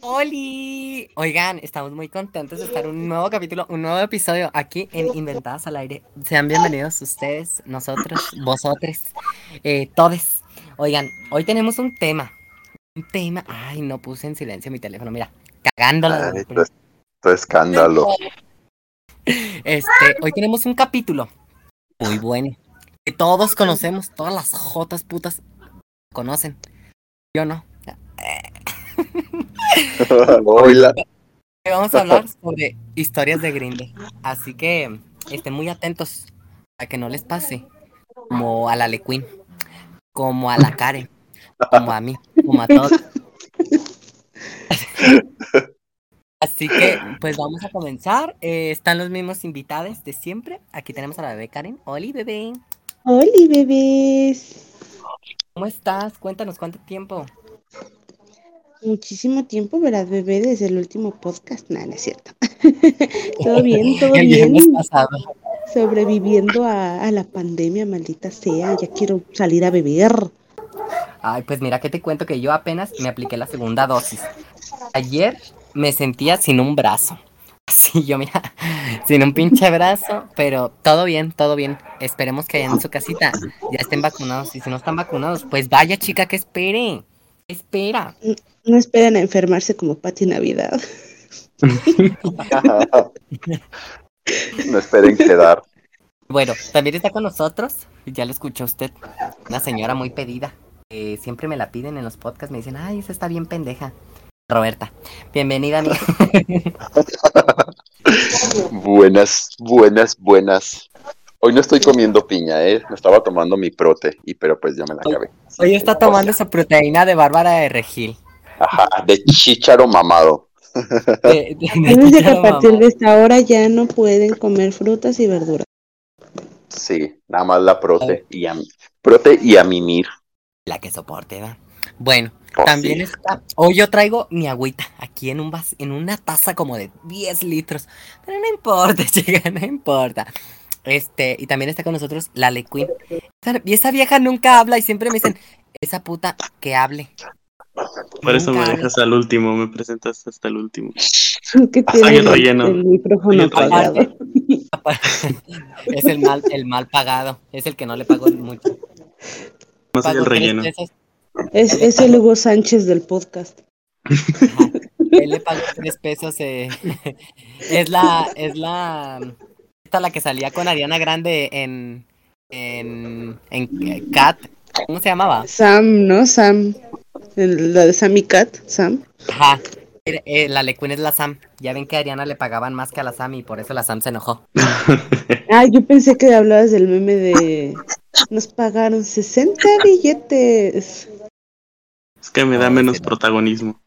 ¡Holi! Oigan, estamos muy contentos de estar en un nuevo capítulo, un nuevo episodio aquí en Inventadas al Aire. Sean bienvenidos ustedes, nosotros, vosotros, eh, todes. Oigan, hoy tenemos un tema. Un tema. Ay, no puse en silencio mi teléfono, mira, cagándola. Ay, esto, es, esto es escándalo. Este, hoy tenemos un capítulo muy bueno. Que todos conocemos, todas las jotas putas conocen. Yo no. Hola. Vamos a hablar sobre historias de Grindr. Así que estén muy atentos a que no les pase como a la Lequin, como a la Karen, como a mí, como a todos. Así que, pues vamos a comenzar. Eh, están los mismos invitados de siempre. Aquí tenemos a la bebé Karen. Oli, bebé. Oli, bebés. ¿Cómo estás? Cuéntanos cuánto tiempo. Muchísimo tiempo, ¿verdad, bebé? Desde el último podcast. Nada, no es cierto. todo bien, todo El bien. pasado. Sobreviviendo a, a la pandemia, maldita sea. Ya quiero salir a beber. Ay, pues mira que te cuento que yo apenas me apliqué la segunda dosis. Ayer me sentía sin un brazo. Sí, yo mira, sin un pinche brazo, pero todo bien, todo bien. Esperemos que en su casita ya estén vacunados. Y si no están vacunados, pues vaya chica que espere. Espera. No esperan a enfermarse como Pati Navidad. no esperen quedar. Bueno, también está con nosotros, ya lo escuchó usted, una señora muy pedida. Eh, siempre me la piden en los podcasts, me dicen, ay, esa está bien pendeja. Roberta, bienvenida, amiga. buenas, buenas, buenas. Hoy no estoy comiendo piña, ¿eh? Me estaba tomando mi prote, y pero pues ya me la acabé. Hoy está tomando esa proteína de Bárbara de Regil. Ajá, de chícharo mamado. De, de, de Acuérdense que a partir mamado. de esta hora ya no pueden comer frutas y verduras. Sí, nada más la prote y a, prote y a mimir. La que soporte, ¿va? Bueno, Oh, también sí. está. Hoy yo traigo mi agüita aquí en un vas en una taza como de 10 litros. Pero no importa, chica, no importa. Este, y también está con nosotros la Le Queen. Y esa vieja nunca habla y siempre me dicen, esa puta que hable. Por eso me dejas al último, me presentas hasta el último. Ah, tiene el el, relleno. el micrófono es el mal, el mal pagado. Es el que no le pagó mucho. No soy Pagó el relleno. Es, es el Hugo Sánchez del podcast. Ajá. Él le pagó tres pesos. eh. Es la, es la, esta la que salía con Ariana Grande en, en, en eh, Cat. ¿Cómo se llamaba? Sam, ¿no? Sam. La de Sammy Cat, Sam. Ajá. Eh, la Lecuin es la Sam. Ya ven que a Ariana le pagaban más que a la Sam y por eso la Sam se enojó. Ah, yo pensé que hablabas del meme de. Nos pagaron 60 billetes. Es que me da No, menos protagonismo.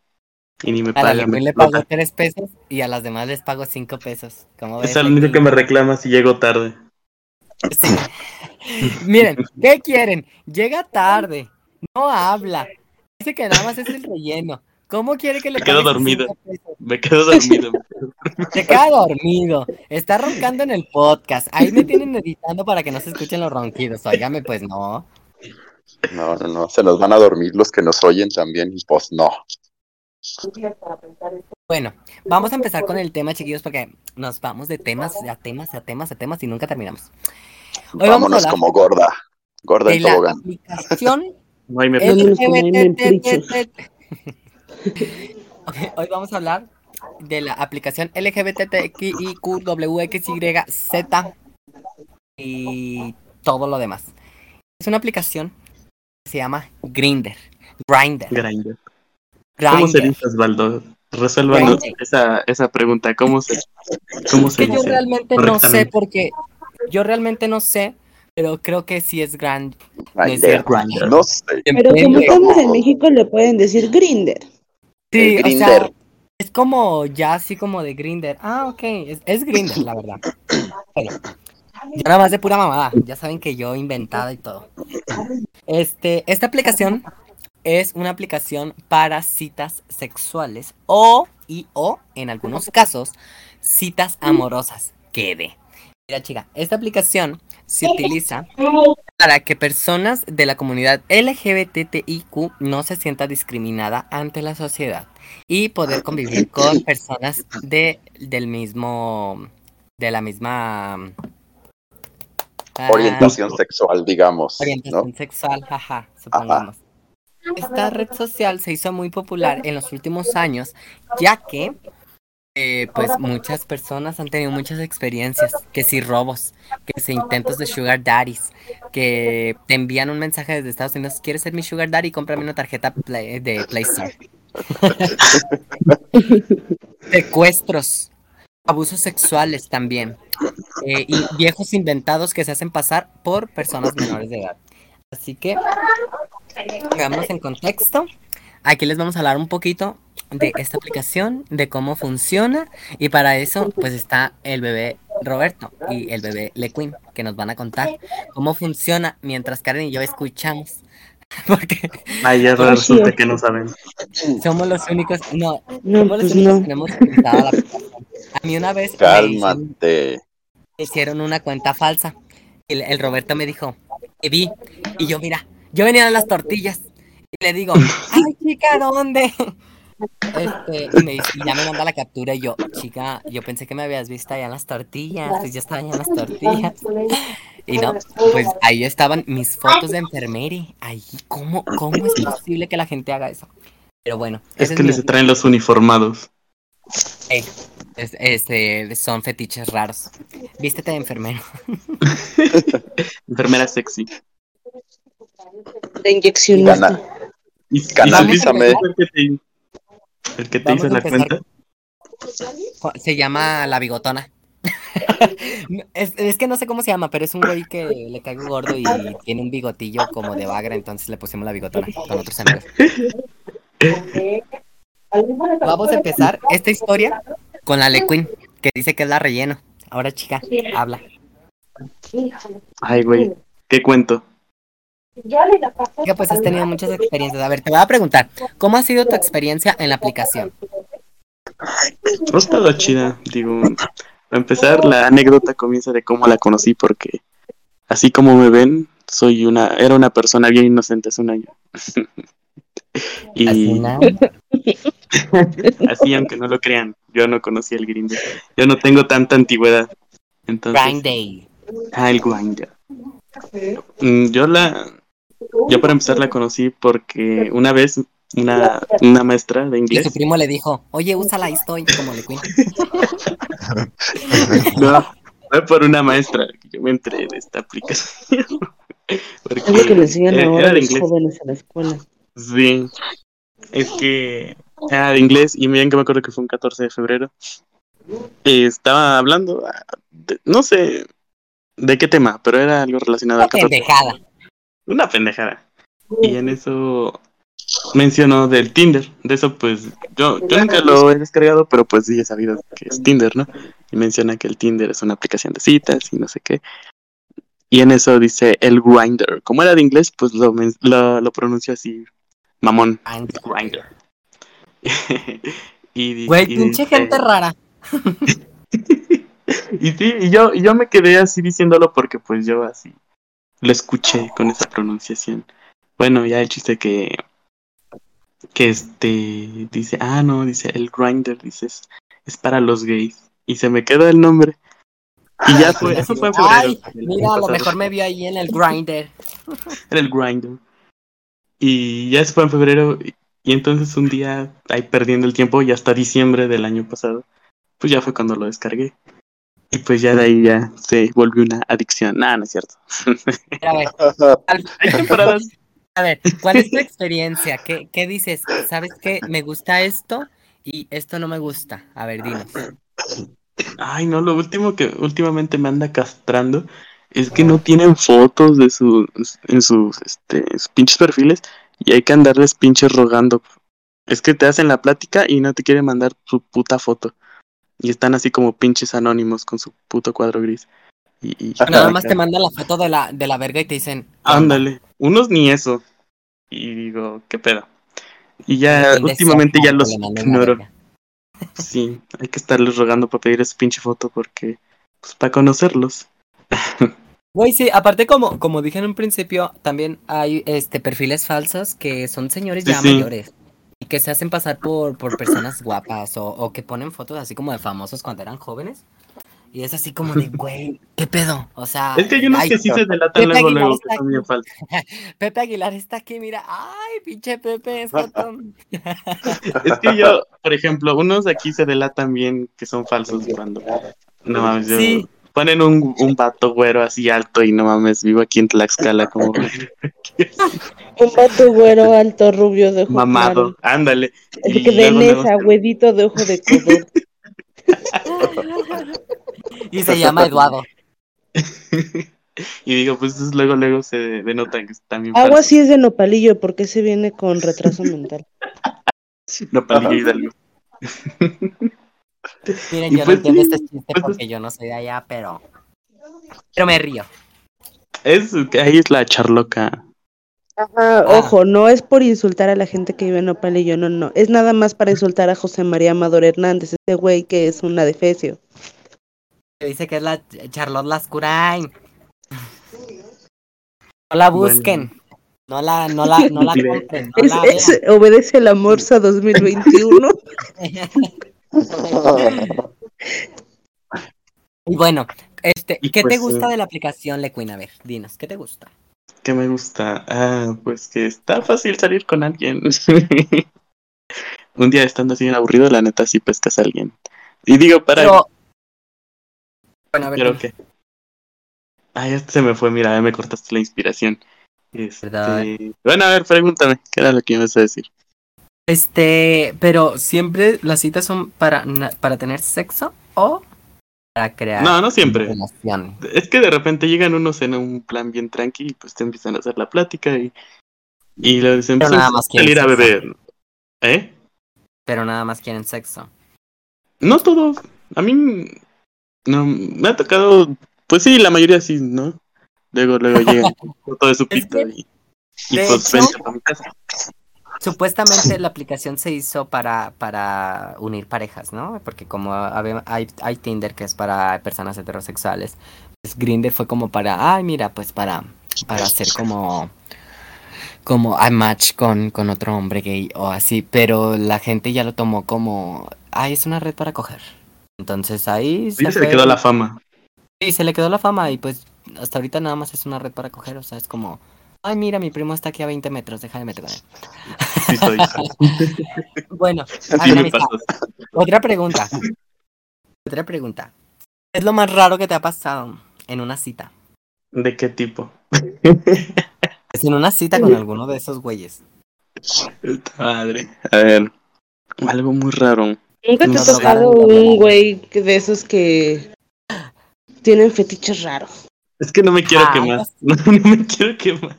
Y ni me A la pagan. Me le pagó explota. tres pesos y a las demás les pago cinco pesos. ¿Cómo ves? Es el único que me reclama si llego tarde. Sí. Miren, ¿qué quieren? Llega tarde, no habla, dice que nada más es el relleno. ¿Cómo quiere que le Me quedo dormido. Me quedo dormido. Se queda dormido, está roncando en el podcast. Ahí me tienen editando para que no se escuchen los ronquidos. Óigame, pues no. No, no, no, se nos van a dormir los que nos oyen también, y pues no. Bueno, vamos a empezar con el tema, chiquillos, porque nos vamos de temas a temas a temas a temas y nunca terminamos. Hoy vamos a Vámonos como gorda, gorda de en la tobogán. aplicación No, me Hoy vamos a hablar de la aplicación LGBTQIQWXYZ y todo lo demás. Es una aplicación que se llama Grinder. Grinder. Grindr. ¿Cómo se dice, Osvaldo? Resuélvanos Grindr. esa, esa pregunta. ¿Cómo se, cómo Es se que yo dice? realmente no sé porque yo realmente no sé, pero creo que sí es grand. Cierto. No sé. Pero como estamos en México, le pueden decir Grinder. Sí, o sea, Grindr. es como ya así como de Grinder. Ah, ok, es, es Grinder, la verdad. Yo nada más de pura mamada. Ya saben que yo inventada y todo. Este, esta aplicación es una aplicación para citas sexuales o y o en algunos casos citas amorosas. Quede. Mira, chica, esta aplicación se utiliza para que personas de la comunidad LGBTIQ no se sienta discriminada ante la sociedad y poder convivir con personas de del mismo de la misma ah, Orientación sexual, digamos. orientación ¿no? sexual, jaja, supongamos. Esta red social se hizo muy popular en los últimos años, ya que eh, pues muchas personas han tenido muchas experiencias, que si robos, que si intentos de sugar daddies, que te envían un mensaje desde Estados Unidos, ¿quieres ser mi sugar daddy? Cómprame una tarjeta Play- de Play Store. Secuestros, abusos sexuales también, eh, y viejos inventados que se hacen pasar por personas menores de edad. Así que, pongamos en contexto. Aquí les vamos a hablar un poquito de esta aplicación, de cómo funciona. Y para eso, pues está el bebé Roberto y el bebé Lequin, que nos van a contar cómo funciona mientras Karen y yo escuchamos. Porque Ay, ya resulta que no saben. somos los únicos, no, No, somos los pues únicos no. que no hemos utilizado la aplicación. A mí una vez me hicieron, Cálmate. me hicieron una cuenta falsa. Y el, el Roberto me dijo, te vi. Y yo, mira, yo venía de las tortillas. Y le digo, ay, chica, ¿dónde? Este, y, me dice- y ya me manda la captura y yo, chica, yo pensé que me habías visto allá en las tortillas, pues yo estaba allá en las tortillas. Y no, pues ahí estaban mis fotos de enfermeri. Ahí, ¿cómo, cómo es posible que la gente haga eso? Pero bueno, Es que mi- les traen los uniformados. Ey, es- este, son fetiches raros. Vístete de enfermero. Enfermera sexy. De. Gana- ¿Y, y el que te, Vamos hizo la cuenta? Se llama La Bigotona. Es, es que no sé cómo se llama, pero es un güey que le caigo gordo y tiene un bigotillo como de bagra, entonces le pusimos la bigotona con otros amigos. Vamos a empezar esta historia con la Lequin, que dice que es la relleno. Ahora, chica, habla. Ay, güey. ¿Qué cuento? Chica, pues has tenido muchas experiencias. A ver, te voy a preguntar, ¿cómo ha sido tu experiencia en la aplicación? Ha estado chida. Digo, para empezar, la anécdota comienza de cómo la conocí, porque así como me ven, soy una, era una persona bien inocente hace un año. y Así, así, aunque no lo crean, yo no conocí el Grindr. Yo no tengo tanta antigüedad. Entonces, Grind Day. ah, el Grindr. Mm, Yo la, yo para empezar la conocí porque una vez una, una maestra de Y inglés su primo le dijo, oye, úsala, ahí estoy, como Lequin. No, fue por una maestra que yo me entré de esta aplicación. Porque Es lo que le enseñan era- ahora era a los inglés. jóvenes en la escuela. Sí, es que era de inglés y miren que me acuerdo que fue un 14 de febrero. Y estaba hablando, ah, de- no sé de qué tema, pero era algo relacionado 14. pendejada. Una pendejada. Y en eso mencionó del Tinder. De eso, pues, yo, yo nunca lo he descargado, pero pues sí he sabido que es Tinder, ¿no? Y menciona que el Tinder es una aplicación de citas y no sé qué. Y en eso dice el Grinder. Como era de inglés, pues lo, lo, lo pronunció así, mamón, Grinder. y, Güey, pinche gente rara. y sí, y yo, y yo me quedé así diciéndolo porque pues yo así lo escuché con esa pronunciación. Bueno, ya el chiste que que este dice, ah no, dice el grinder, dices, es para los gays. Y se me quedó el nombre. Y ya fue, eso fue en febrero. Ay, mira, a lo mejor me vio ahí en el grinder. Era el grinder. Y ya se fue en febrero. Y, y entonces un día, ahí perdiendo el tiempo, y hasta diciembre del año pasado, pues ya fue cuando lo descargué. Y pues ya de ahí ya se volvió una adicción. Nada, no es cierto. A ver, al- Hay temporadas. a ver, ¿cuál es tu experiencia? ¿Qué, qué dices? ¿Sabes qué? Me gusta esto y esto no me gusta. A ver, dinos. Ay, no, lo último que últimamente me anda castrando es que no tienen fotos de sus en sus este sus pinches perfiles y hay que andarles pinches rogando. Es que te hacen la plática y no te quieren mandar su puta foto. Y están así como pinches anónimos con su puto cuadro gris. Y, y- Nada más te mandan la foto de la, de la verga y te dicen. Ándale, unos ni eso. Y digo, ¿qué pedo? Y ya "Un deseo últimamente ya los ignoro. verga". Sí, hay que estarles rogando para pedir esa pinche foto porque, pues, para conocerlos. Güey, sí, aparte como, como dije en un principio, también hay este perfiles falsos que son señores Sí, ya sí. mayores. Que se hacen pasar por, por personas guapas o, o que ponen fotos así como de famosos cuando eran jóvenes. Y es así como de, güey, ¿qué pedo? O sea, Es que hay unos ay, que sí se delatan luego, luego, que son bien falsos. Pepe Aguilar está aquí, mira. Ay, pinche Pepe, es. Es que yo, por ejemplo, unos de aquí se delatan bien que son falsos cuando. No mames, yo- Sí. Ponen un, un vato güero así alto y no mames, vivo aquí en Tlaxcala como Un pato güero, alto, rubio, de ojos mamado. Ándale. El Y que de Nesa, güedito de ojo de. Y se llama Eduardo. y digo, pues luego, luego se denotan que están bien Agua sí es de nopalillo porque se viene con retraso mental. No, Palillo Hidalgo. Miren, Y yo pues no entiendo sí, este chiste pues porque yo no soy de allá, pero. Pero me río. Es que ahí es la charloca. Ajá, Ah. ojo, no es por insultar a la gente que vive en Nopalillo, no, no. Es nada más para insultar a José María Amador Hernández, ese güey que es una defecio. Que Dice que es la Ch- Charlotte Lascurain. No la busquen. No la, no la, no la compren. No Es, la es- obedece la Morsa 2021. Y bueno, este, Y ¿qué te pues, gusta eh, de la aplicación Lequin? A ver, dinos, ¿qué te gusta? ¿Qué me gusta? Ah, pues que está fácil salir con alguien. Un día estando así bien aburrido, la neta sí pescas a alguien. Y digo, para. Pero. Bueno, a ver, que. Ay, este se me fue, mira, me cortaste la inspiración. Este... Bueno, a ver, pregúntame, ¿qué era lo que ibas a decir? Este, pero siempre las citas son para, para tener sexo o para crear No, no siempre. relación. Es que de repente llegan unos en un plan bien tranqui y pues te empiezan a hacer la plática y. Y les empiezan nada a más quieren salir a beber. ¿Eh? Pero nada más quieren sexo. No todo. A mí no me ha tocado, pues sí, la mayoría sí, ¿no? Luego, luego llegan con todo de su que, y, y pues hecho- vente mi casa. Supuestamente la aplicación se hizo para, para unir parejas, ¿no? Porque como hay, hay Tinder que es para personas heterosexuales, pues Grindr fue como para, ay, mira, pues para, para hacer como, como a match con, con otro hombre gay o así, pero la gente ya lo tomó como, ay, es una red para coger. Entonces ahí Sí, se fue- le quedó la fama. Sí, se le quedó la fama y pues hasta ahorita nada más es una red para coger, o sea, es como, ay, mira, mi primo está aquí a 20 metros, déjame meter con él. Sí, soy. Bueno, a Sí ver, me amistad, pasó. otra pregunta. Otra pregunta. ¿Qué es lo más raro que te ha pasado en una cita? ¿De qué tipo? Es en una cita con alguno de esos güeyes. Madre. A ver, algo muy raro. ¿Nunca te No ha tocado un güey de esos que tienen fetiches raros? Es que no me quiero Ah, quemar. No, no me quiero quemar.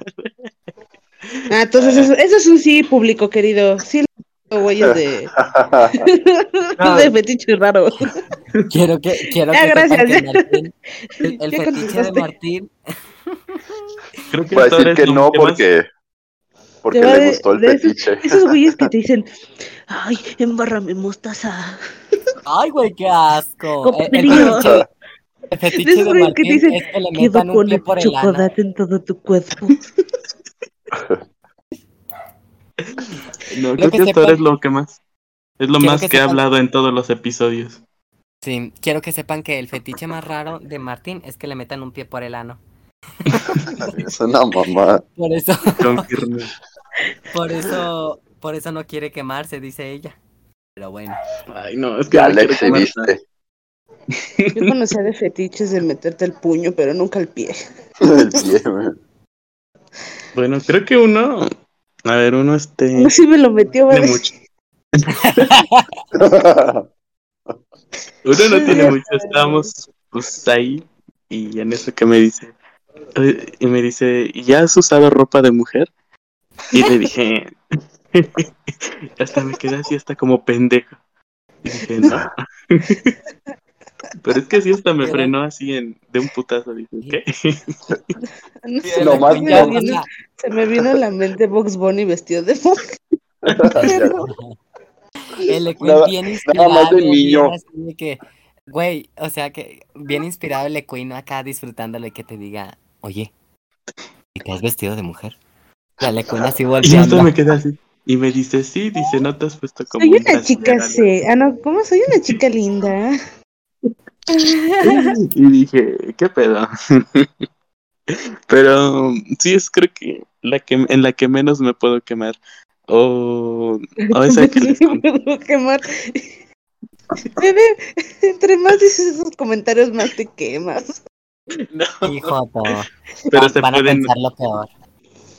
Ah, entonces eso, eso es un sí público, querido. Sí, güeyes de, de fetiches raros. Quiero que, quiero Ya, que gracias, que. Martín, el, fetiche de. Martín, Creo que Voy a decir que no que más- porque, porque le de- gustó el de esos- fetiche. Esos güeyes que te dicen, ay, embárrame mostaza. Ay, güey, qué asco. Con El, fetiche, el fetiche De güeyes que Martín dicen, es que le metan un pie por el ano. chocolate en todo tu cuerpo. No, Creo que que ahora sepan- es lo que más. Es lo Quiero más que que he sepan- hablado en todos los episodios. Sí, quiero que sepan que el fetiche más raro de Martín es que le metan un pie por el ano. Es una mamá. Por eso, por eso, por eso no quiere quemarse, dice ella. Pero bueno. Ay, no, es que Ya no le quiero quemar exhibiste. Yo conocía de fetiches de meterte el puño, pero nunca el pie. El pie, nada. Bueno, creo que uno. A ver, uno este. No, sí me lo metió, ¿verdad? mucho. Uno no tiene mucho. Estábamos pues ahí. Y en eso que me dice. Y me dice, ¿y ya has usado ropa de mujer? Y le dije. hasta me quedé así, hasta como pendejo. Y dije, no. Pero es que sí, hasta me frenó así en, de un putazo. Dije, ¿qué? No No más me no. vino, se me vino a la mente Box Bunny vestido de mujer. El Nada- bien nada inspirado. más de bien niño. así de que, güey, o sea que bien inspirado el Lequín acá disfrutándolo y que te diga, oye, ¿y te has vestido de mujer? La lecuna así Y volteando. me quedé así. Y me dice, sí, dice, no te has puesto como Soy un una brasier chica, algo". sí. Ah, no, ¿cómo? Soy una chica linda. Y dije, ¿qué pedo? Pero sí es creo que la que en la que menos me puedo quemar. O, o esa que les Me puedo quemar. Bebé, entre más dices esos comentarios, más te quemas. No, Hijo, to. pero se van a pueden. pensar lo peor.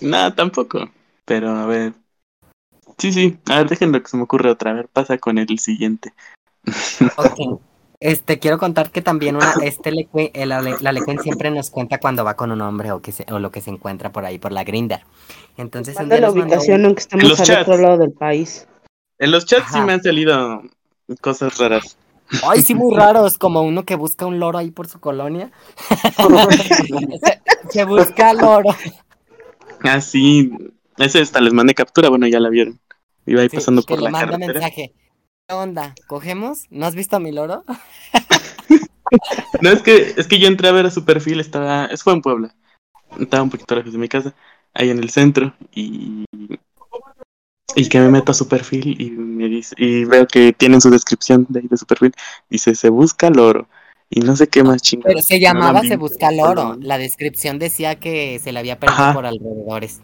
No, tampoco. Pero a ver. Sí, sí. A ver, déjenlo que se me ocurre otra. A ver, pasa con el siguiente. Ok. Este, quiero contar que también una, este lecue- eh, la, la Lecuen siempre nos cuenta cuando va con un hombre o, que se- o lo que se encuentra por ahí, por la grinder. Entonces, día la mandó ubicación, un- aunque estamos los al chats. otro lado del país. En los chats sí me han salido cosas raras. Ay, sí, muy raros, como uno que busca un loro ahí por su colonia. se, se busca loro. Ah, sí. Ese hasta les mandé captura. Bueno, ya la vieron. Iba ahí Sí, pasando que por le la manda carretera. mensaje. ¿Qué onda? ¿Cogemos? ¿No has visto a mi loro? No, es que, es que yo entré a ver a su perfil, estaba, eso fue en Puebla, estaba un poquito lejos de mi casa, ahí en el centro, y, y que me meto a su perfil y me dice, y veo que tienen su descripción de ahí de su perfil, dice, se busca loro, y no sé qué más chingado. Pero se llamaba Se busca loro. La descripción decía que se le había perdido Ajá. por alrededores.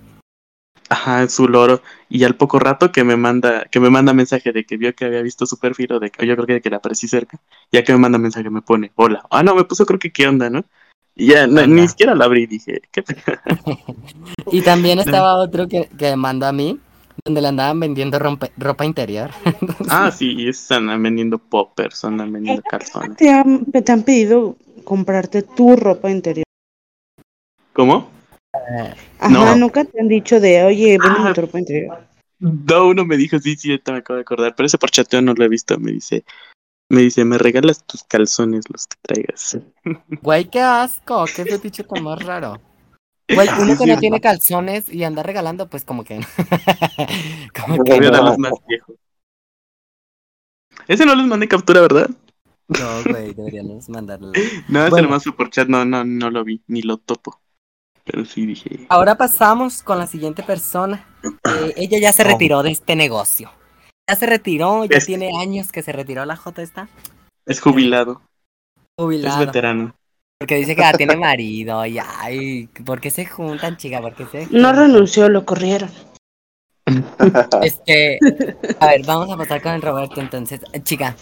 Ajá, su loro, y al poco rato que me manda, que me manda mensaje de que vio que había visto su perfil, o de que, yo creo que de que le aparecí cerca, ya que me manda mensaje me pone, hola, ah no, me puso creo que qué onda, ¿no? Y ya, no- ni siquiera la abrí, dije, ¿qué? Y también estaba otro que, que mandó a mí, donde le andaban vendiendo rompe- ropa interior. Ah, sí, es andan vendiendo poppers, andan vendiendo calzones. Te han, te han pedido comprarte tu ropa interior. ¿Cómo? Ajá, No. nunca te han dicho de, oye, véndeme Ah. tu ropa interior. No, uno me dijo, sí, sí, ahorita me acabo de acordar, pero ese por chateo no lo he visto, me dice, me dice, me regalas tus calzones los que traigas. Güey, qué asco, qué fetiche tan más raro. Güey, uno que no tiene calzones y anda regalando, pues como que. como que Voy a dar no. los más viejos. Ese no les mandé captura, ¿verdad? No, güey, deberíamos mandarlo. No, ese Bueno. nomás fue por chat, no, no, no lo vi, ni lo topo. Pero sí dije, Ahora pasamos con la siguiente persona. Eh, ella ya se retiró de este negocio. Ya se retiró, ya Es- tiene años que se retiró la J esta. es jubilado, es Jubilado. veterano. Porque dice que ya tiene marido. Y ay, ¿por qué se juntan, chica? ¿Por qué se No renunció, lo corrieron. Este, a ver, vamos a pasar con el Roberto entonces. Eh, Chica,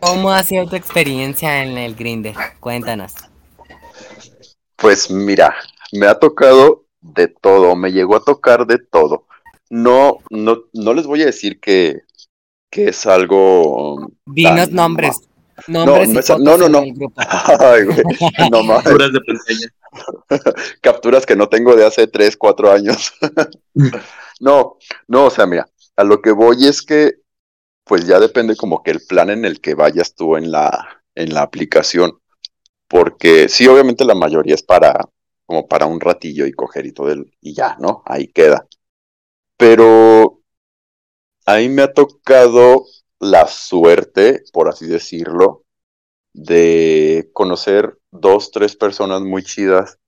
¿cómo ha sido tu experiencia en el Grinder? Cuéntanos. Pues mira, me ha tocado de todo, me llegó a tocar de todo. No, no, no les voy a decir que, que es algo. Dinos tan- nombres. Nombres no es- no, no. Ay, güey. Capturas de pantalla. capturas que no tengo de hace 3, 4 años. no, no, o sea, mira, a lo que voy es que, pues ya depende como que el plan en el que vayas tú en la, en la aplicación. Porque sí, obviamente la mayoría es para, como para un ratillo y coger y todo el, y ya, ¿no? Ahí queda. Pero a me ha tocado la suerte, por así decirlo, de conocer dos, tres personas muy chidas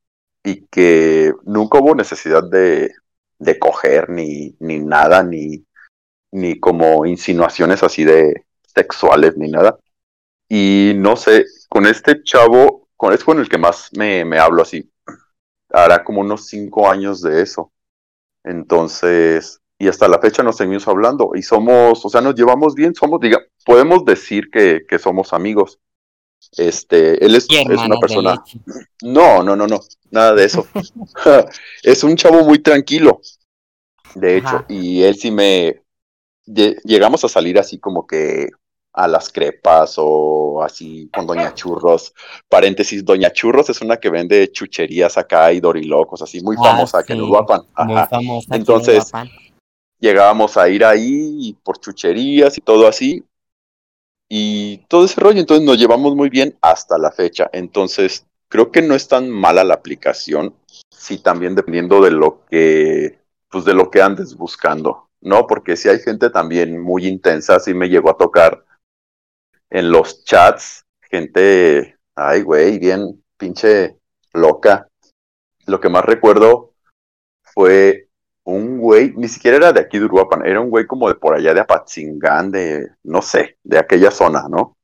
y que nunca hubo necesidad de, de coger ni, ni nada, ni, ni como insinuaciones así de sexuales ni nada. Y no sé, con este chavo, con, es con el que más me, me hablo así. Hará como unos cinco años de eso. Entonces, y hasta la fecha nos seguimos hablando y somos, o sea, nos llevamos bien, somos, diga, podemos decir que, que somos amigos. Este, él es, es una persona. No, no, no, no, nada de eso. es un chavo muy tranquilo, de hecho, Ajá. y él sí me... lle- Llegamos a salir así como que a las crepas o así con Doña Churros. Paréntesis, Doña Churros es una que vende chucherías acá y dorilocos, así muy Ah, famosa que nos guapan. Muy famosa. Entonces. Llegábamos a ir ahí por chucherías y todo así. Y todo ese rollo, entonces nos llevamos muy bien hasta la fecha. Entonces, creo que no es tan mala la aplicación, sí también dependiendo de lo que, pues de lo que andes buscando, ¿no? Porque si hay gente también muy intensa, sí me llegó a tocar en los chats, gente, ay, güey, bien pinche loca. lo que más recuerdo fue un güey, ni siquiera era de aquí de Uruapan, era un güey como de por allá de Apatzingán, de, no sé, de aquella zona, ¿no?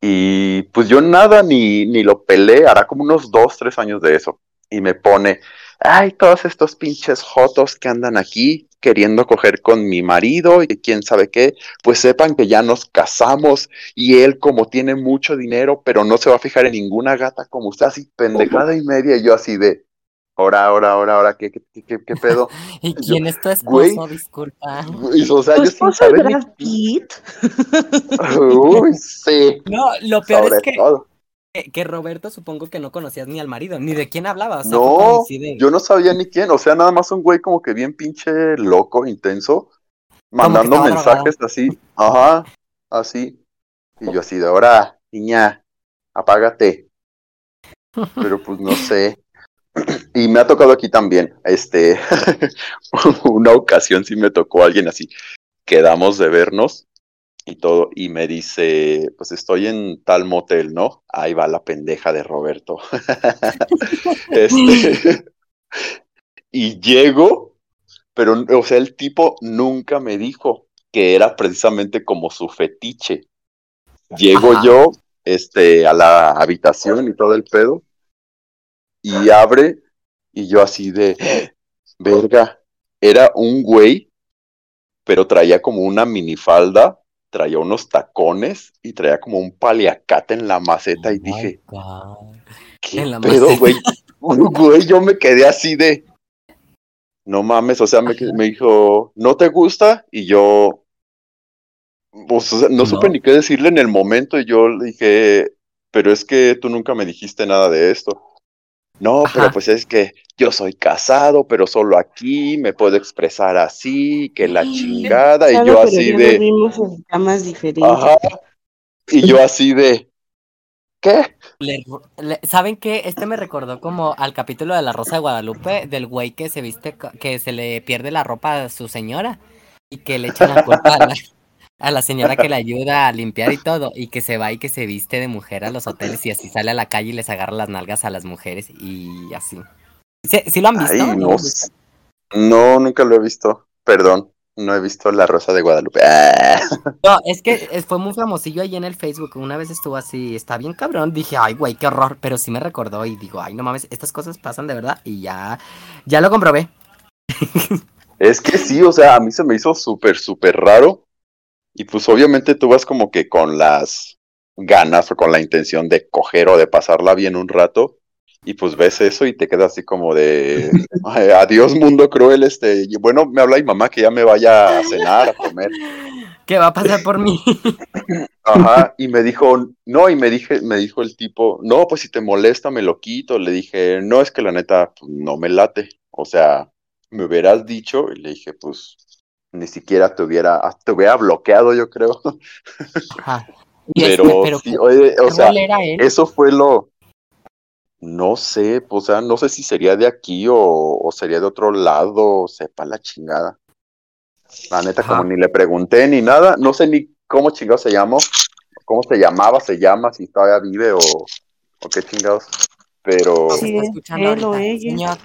Y pues yo nada, ni, ni lo pelé, hará como unos dos, tres años de eso. Y me pone, ay, todos estos pinches jotos que andan aquí queriendo coger con mi marido y quién sabe qué, pues sepan que ya nos casamos y él como tiene mucho dinero, pero no se va a fijar en ninguna gata como usted, así pendejada y media, y yo así de, ahora, ahora, ahora, ahora, ¿qué, qué, qué, qué pedo? ¿Y Yo, quién es tu güey, esposo? Disculpa. Y, o sea, ¿Tu yo sin esposo es saber ni- Brad Pitt? Uy, sí, No, lo peor sobre es que, todo. Que, que Roberto supongo que no conocías ni al marido, ni de quién hablaba. O sea, No, de- yo no sabía ni quién, o sea, nada más un güey como que bien pinche loco, intenso, mandando mensajes así, ajá, así. Y yo así de ahora, niña, apágate. Pero pues no sé. Y me ha tocado aquí también, este, una ocasión sí me tocó alguien así, quedamos de vernos y todo, y me dice, pues estoy en tal motel, ¿no? Ahí va la pendeja de Roberto. este, y llego, pero, o sea, el tipo nunca me dijo que era precisamente como su fetiche. Llego Ajá. yo, este, a la habitación y todo el pedo, y abre, y yo así de, verga, era un güey, pero traía como una minifalda, traía unos tacones y traía como un paliacate en la maceta y Oh dije. ¿qué En la pedo, güey? Güey, yo me quedé así de, no mames, o sea, me, me dijo, ¿no te gusta? Y yo, pues, o sea, no supe ni qué decirle en el momento y yo le dije, pero es que tú nunca me dijiste nada de esto. No, pero pues es que yo soy casado, pero solo aquí me puedo expresar así, que la chingada, y yo así de, dormimos en camas diferentes. ajá, y yo así de, ¿qué? Le- le- ¿Saben qué? Este me recordó como al capítulo de La Rosa de Guadalupe, del güey que se viste, que se le pierde la ropa a su señora y que le echan la culpa a la, a la señora que le ayuda a limpiar y todo, y que se va y que se viste de mujer a los hoteles y así sale a la calle y les agarra las nalgas a las mujeres y así. ¿Sí, sí lo han visto? Ay, ¿No no, nunca lo he visto, perdón, no he visto La Rosa de Guadalupe. Ah. No, es que fue muy famosillo ahí en el Facebook. Una vez estuvo así, está bien cabrón. Dije, ay, güey, qué horror. Pero sí me recordó y digo, ay, no mames, estas cosas pasan de verdad. Y ya, ya lo comprobé. Es que sí, o sea, a mí se me hizo súper, súper raro. Y pues obviamente tú vas como que con las ganas o con la intención de coger o de pasarla bien un rato. Y pues ves eso y te quedas así como de "Ay, adiós mundo cruel, este, y bueno, me habla mi mamá que ya me vaya a cenar, a comer. ¿Qué va a pasar por mí? Ajá, y me dijo, no, y me dije, me dijo el tipo, no, pues si te molesta me lo quito. Le dije, no, es que la neta, pues, no me late. O sea, me hubieras dicho, y le dije, pues, ni siquiera te hubiera, te hubiera bloqueado, yo creo. Ajá. Y este, Pero, pero sí, ¿qué, oye, o sea, rol era él? eso fue lo, no sé, o sea, no sé si sería de aquí o, o sería de otro lado, sepa la chingada. La neta, como ni le pregunté ni nada, no sé ni cómo chingado se llamó, cómo se llamaba, se llama, si todavía vive o, o qué chingados. Pero, Sí, está es escuchando él o ella. Señor,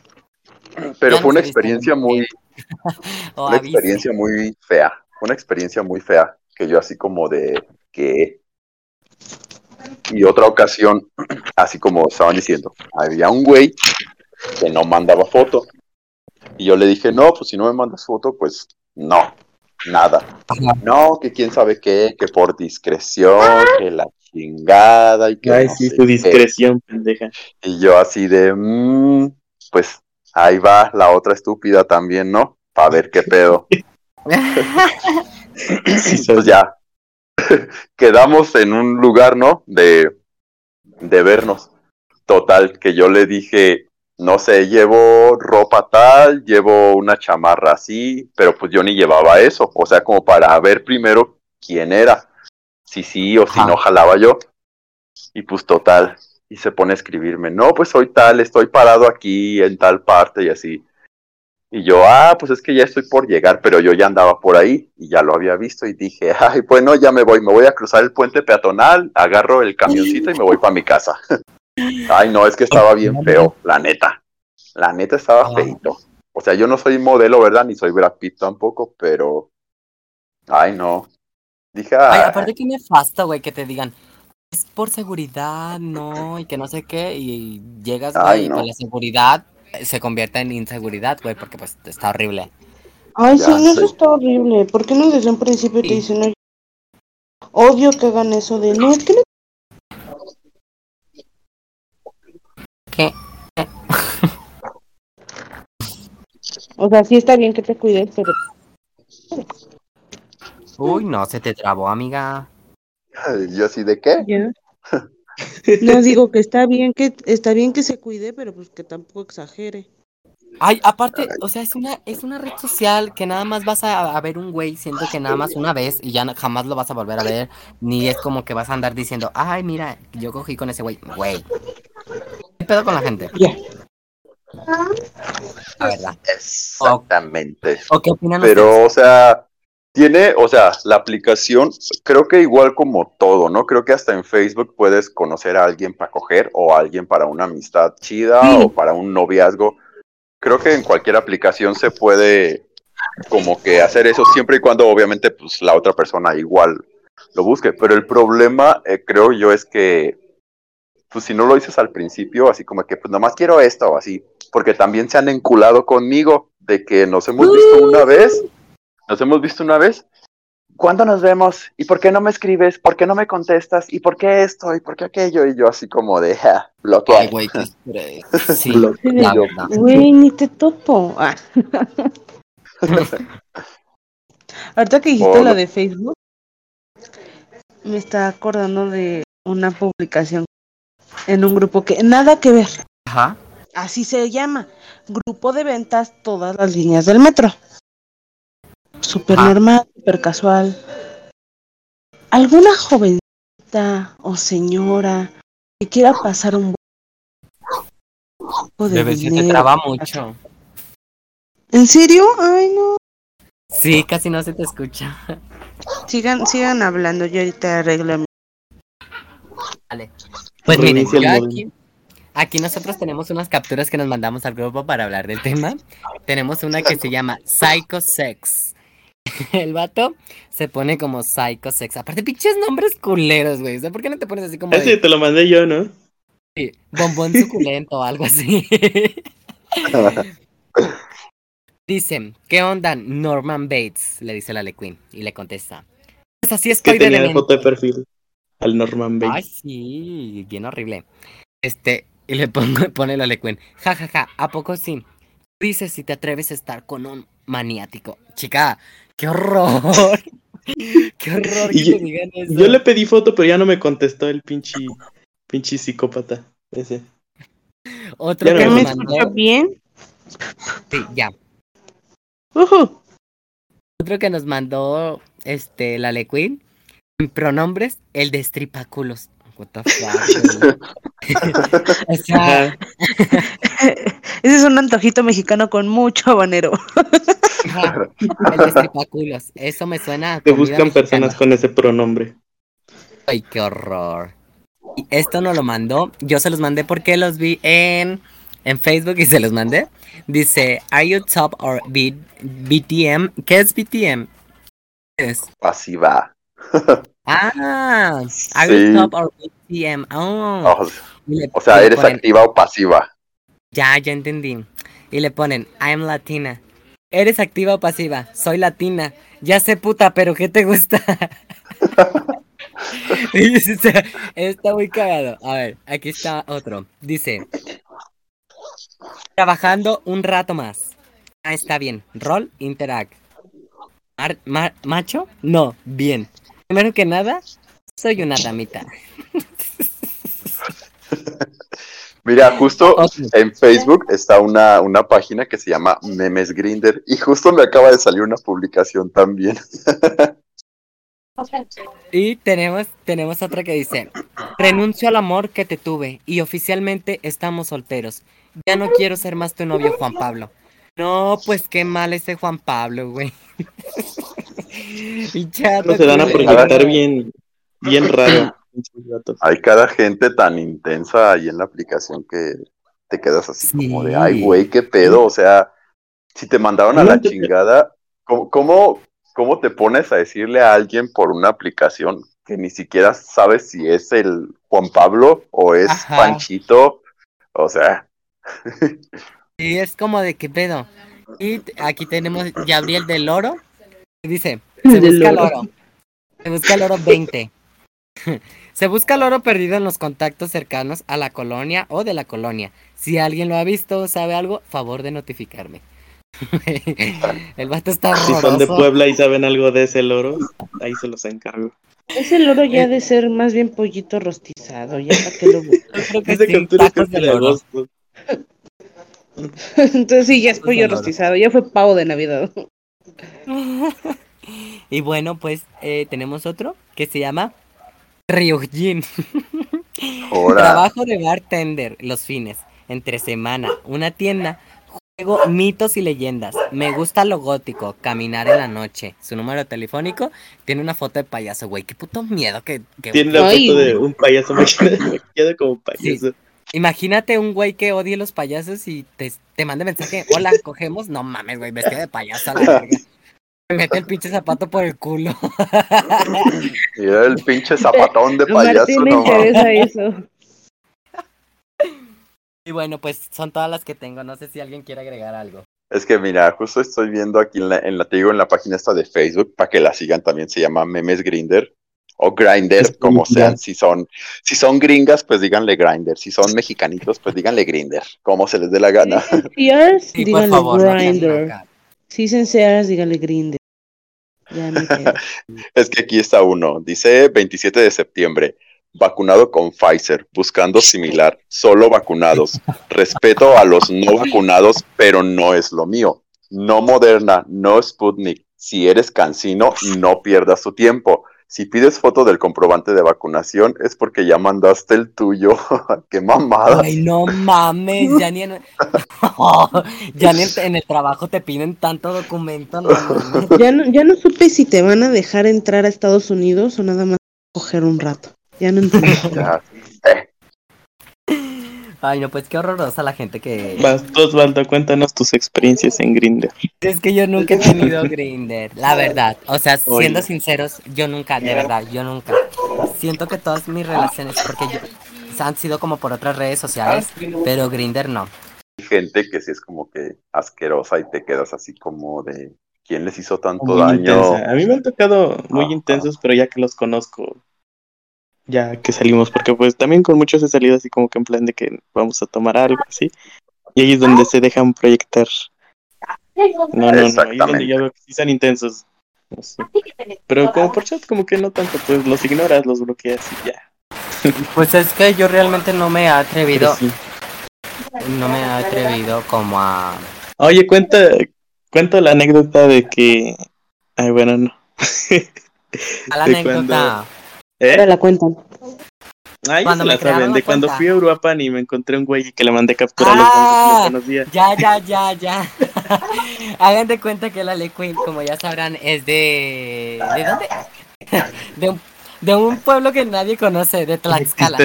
pero ya fue no una experiencia muy, una avise. experiencia muy fea, una experiencia muy fea, que yo así como de que y otra ocasión, así como estaban diciendo, había un güey que no mandaba foto. Y yo le dije, no, pues si no me mandas foto, pues no, nada. No, que quién sabe qué, que por discreción, que la chingada y que Ay, no sí, tu qué. discreción, pendeja. Y yo así de, "Mm, pues ahí va la otra estúpida también, ¿no? Para ver qué pedo. Pues ya, quedamos en un lugar, ¿no? De, de vernos. Total, que yo le dije, no sé, llevo ropa tal, llevo una chamarra así, pero pues yo ni llevaba eso. O sea, como para ver primero quién era. Si sí o si no jalaba yo. Y pues total. Y se pone a escribirme, no, pues soy tal, estoy parado aquí en tal parte y así. Y yo, ah, pues es que ya estoy por llegar, pero yo ya andaba por ahí y ya lo había visto y dije, ay, bueno, ya me voy, me voy a cruzar el puente peatonal, agarro el camioncito y me voy para mi casa. ay, no, es que estaba bien feo, la neta. La neta estaba Ah. feito. O sea, yo no soy modelo, ¿verdad? Ni soy Brad Pitt tampoco, pero. Ay, no. Dije, Ay, ah, aparte que nefasto, güey, que te digan, es por seguridad, no, y que no sé qué, y llegas, güey, no. la seguridad se convierte en inseguridad, güey, porque pues está horrible. Ay, Ya sí, no, eso sé. está horrible. ¿Por qué no desde un principio te Sí. dicen, "Oye, odio que hagan eso de, no, es que no ¿Qué? O sea, sí está bien que te cuides, pero Uy, no, se te trabó, amiga. yo así de qué? ya. No digo que está bien que está bien que se cuide, pero pues que tampoco exagere. Ay, aparte, o sea, es una, es una red social que nada más vas a, a ver un güey, siento que nada más una vez y ya jamás lo vas a volver a ver, ni es como que vas a andar diciendo, ay, mira, yo cogí con ese güey, güey. ¿Qué pedo con la gente? La verdad. Exactamente. ¿O qué opinan ustedes? Pero, o sea, tiene, o sea, la aplicación, creo que igual como todo, ¿no? Creo que hasta en Facebook puedes conocer a alguien para coger o a alguien para una amistad chida Sí. o para un noviazgo. Creo que en cualquier aplicación se puede como que hacer eso siempre y cuando obviamente pues la otra persona igual lo busque. Pero el problema, eh, creo yo, es que pues si no lo dices al principio, así como que pues nomás quiero esto o así, porque también se han enculado conmigo de que nos hemos visto una vez, nos hemos visto una vez. ¿Cuándo nos vemos? ¿Y por qué no me escribes? ¿Por qué no me contestas? ¿Y por qué esto? ¿Y por qué aquello? Y yo así como de ja, bloquear. Ay, güey, qué. Sí. Güey, ni te topo. Ah. Ahorita que dijiste Oh, lo de Facebook, me está acordando de una publicación en un grupo que nada que ver. Ajá. Así se llama. Grupo de ventas todas las líneas del metro. Súper normal, súper casual. ¿Alguna jovencita o señora que quiera pasar un buen poco de Bebé, se te traba mucho. ¿En serio? Ay, no. Sí, casi no se te escucha. Sigan, sigan hablando, yo ahorita arreglo mi... Vale. Pues miren, yo aquí, aquí nosotros tenemos unas capturas que nos mandamos al grupo para hablar del tema. Tenemos una que se llama Psycho Sex. El vato se pone como Psycho Sex. Aparte, pinches nombres culeros, güey. O sea, ¿por qué no te pones así como Ese de, te lo mandé yo, ¿no? sí, bombón suculento o algo así? Dice, ¿qué onda Norman Bates? Le dice la Queen y le contesta. Pues así es Que tenía de demente". foto de perfil al Norman Ay, Bates. sí, bien horrible. Este, y le pongo, pone la lecuen. Ja, ja, ja, ¿a poco sí? Dices si te atreves a estar con un maniático. Chica, qué horror. qué horror que yo- te digan eso. Yo le pedí foto, pero ya no me contestó el pinche, pinche psicópata. Ese. Otro Ya que no ¿Me mandó. bien? Sí, ya. Ujú. Otro que nos mandó este la Queen. En pronombres, el de estripaculos. What the fuck, güey? o sea, Ajá. Ese es un antojito mexicano con mucho habanero. el. Eso me suena a Te buscan personas con ese pronombre. Ay, qué horror. Y esto no lo mandó. Yo se los mandé porque los vi en, en Facebook y se los mandé. Dice, ¿Are you top or B- BTM? ¿Qué es BTM? ¿Qué es? Así Ah, ¿Are Sí. you top or BTM? Oh. O, Y le- o sea, ¿eres ponen, activa o pasiva? Ya, ya entendí. Y le ponen, I'm latina. ¿Eres activa o pasiva? Soy latina. Ya sé puta, pero ¿qué te gusta? Sea, está muy cagado. A ver, aquí está otro. Dice, trabajando un rato más. Ah, está bien. Rol, interact. Mar- ¿Macho? No, bien. Primero que nada, soy una damita. Mira, justo en Facebook está una, una página que se llama Memes Grinder y justo me acaba de salir una publicación también. Y tenemos, tenemos otra que dice, renuncio al amor que te tuve y oficialmente estamos solteros. Ya no quiero ser más tu novio, Juan Pablo. No, pues qué mal ese Juan Pablo, güey. Y chato, No se van a proyectar bien, bien raro. Hay cada gente tan intensa ahí en la aplicación que te quedas así como de, ay, güey, qué pedo. O sea, si te mandaron a la chingada, ¿cómo, cómo, cómo te pones a decirle a alguien por una aplicación que ni siquiera sabes si es el Juan Pablo o es Ajá. Panchito? O sea, Y es como de qué pedo. Y aquí tenemos Gabriel del Oro. que Dice, se busca el Oro. Se busca el oro 20. Se busca el oro perdido en los contactos cercanos a la colonia o de la colonia. Si alguien lo ha visto o sabe algo, favor de notificarme. El vato está Si son de horroroso. Puebla y saben algo de ese loro, ahí se los encargo. Ese loro ya ha de ser más bien pollito rostizado, ya para lo que sí, captura tacos de loro. Entonces sí, ya es pollo rostizado, ya fue pavo de Navidad. Y bueno, pues eh, tenemos otro que se llama Ryujin. ahora. Trabajo de bartender los fines, entre semana, una tienda, juego mitos y leyendas. Me gusta lo gótico, caminar en la noche. Su número telefónico tiene una foto de payaso, güey. Qué puto miedo que... que- Tiene la Ay. foto de un payaso maquillado como payaso. Imagínate un güey que odie los payasos y te, te mande mensaje, hola, cogemos. No mames, güey, vestido de payaso a la verga. Me mete el pinche zapato por el culo. Y el pinche zapatón de payaso, Martín no mames. interesa eso. Y bueno, pues son todas las que tengo. No sé si alguien quiere agregar algo. Es que mira, justo estoy viendo aquí en la, en la, te digo, en la página esta de Facebook, para que la sigan también, se llama Memes Grinder o Grinder, como sean. Si son, si son gringas, pues díganle Grinder. Si son mexicanitos, pues díganle Grinder, como se les dé la gana. Sí, díganle sean grinder. Si dicen Sears, díganle grinder. Es que aquí está uno, dice 27 de septiembre, vacunado con Pfizer, buscando similar, solo vacunados. Respeto a los no vacunados, pero no es lo mío. No Moderna, no Sputnik. Si eres cansino, no pierdas tu tiempo. Si pides foto del comprobante de vacunación, es porque ya mandaste el tuyo. ¡Qué mamada! Ay, no mames, ya ni en, ya ni en, en el trabajo te piden tanto documento, no. Ya no, ya no supe si te van a dejar entrar a Estados Unidos o nada más coger un rato. Ya no entendí. Ya. Ay, no, pues qué horrorosa la gente que... Osvaldo, cuéntanos tus experiencias en Grindr. Es que yo nunca he tenido Grinder, la verdad. O sea, siendo Oye. sinceros, yo nunca, de verdad, yo nunca. Siento que todas mis relaciones, porque yo, han sido como por otras redes sociales, pero Grinder no. Hay gente que sí es como que asquerosa y te quedas así como de ¿quién les hizo tanto Muy daño? intensa. A mí me han tocado muy intensos, pero ya que los conozco, ya que salimos, porque pues también con muchos he salido así como que en plan de que vamos a tomar algo así. Y ahí es donde se dejan proyectar. No, no, no, ahí es donde ya veo que sí son intensos. No sé. Pero como por chat, como que no tanto, pues los ignoras, los bloqueas y ya. Pues es que yo realmente no me he atrevido, sí. no me he atrevido como a... Oye, cuenta, cuenta la anécdota de que. Ay, bueno, no. A la De anécdota. ¿Eh? Ahora la cuentan. Ay, Cuando se me saben. la De cuando fui a Uruapan y me encontré un güey que le mandé captura a los Ah. bancos que lo conocía. Ya, ya, ya, ya. Hagan de cuenta que la Ley Queen, como ya sabrán, es de... ¿De dónde? De un, de un pueblo que nadie conoce, de Tlaxcala.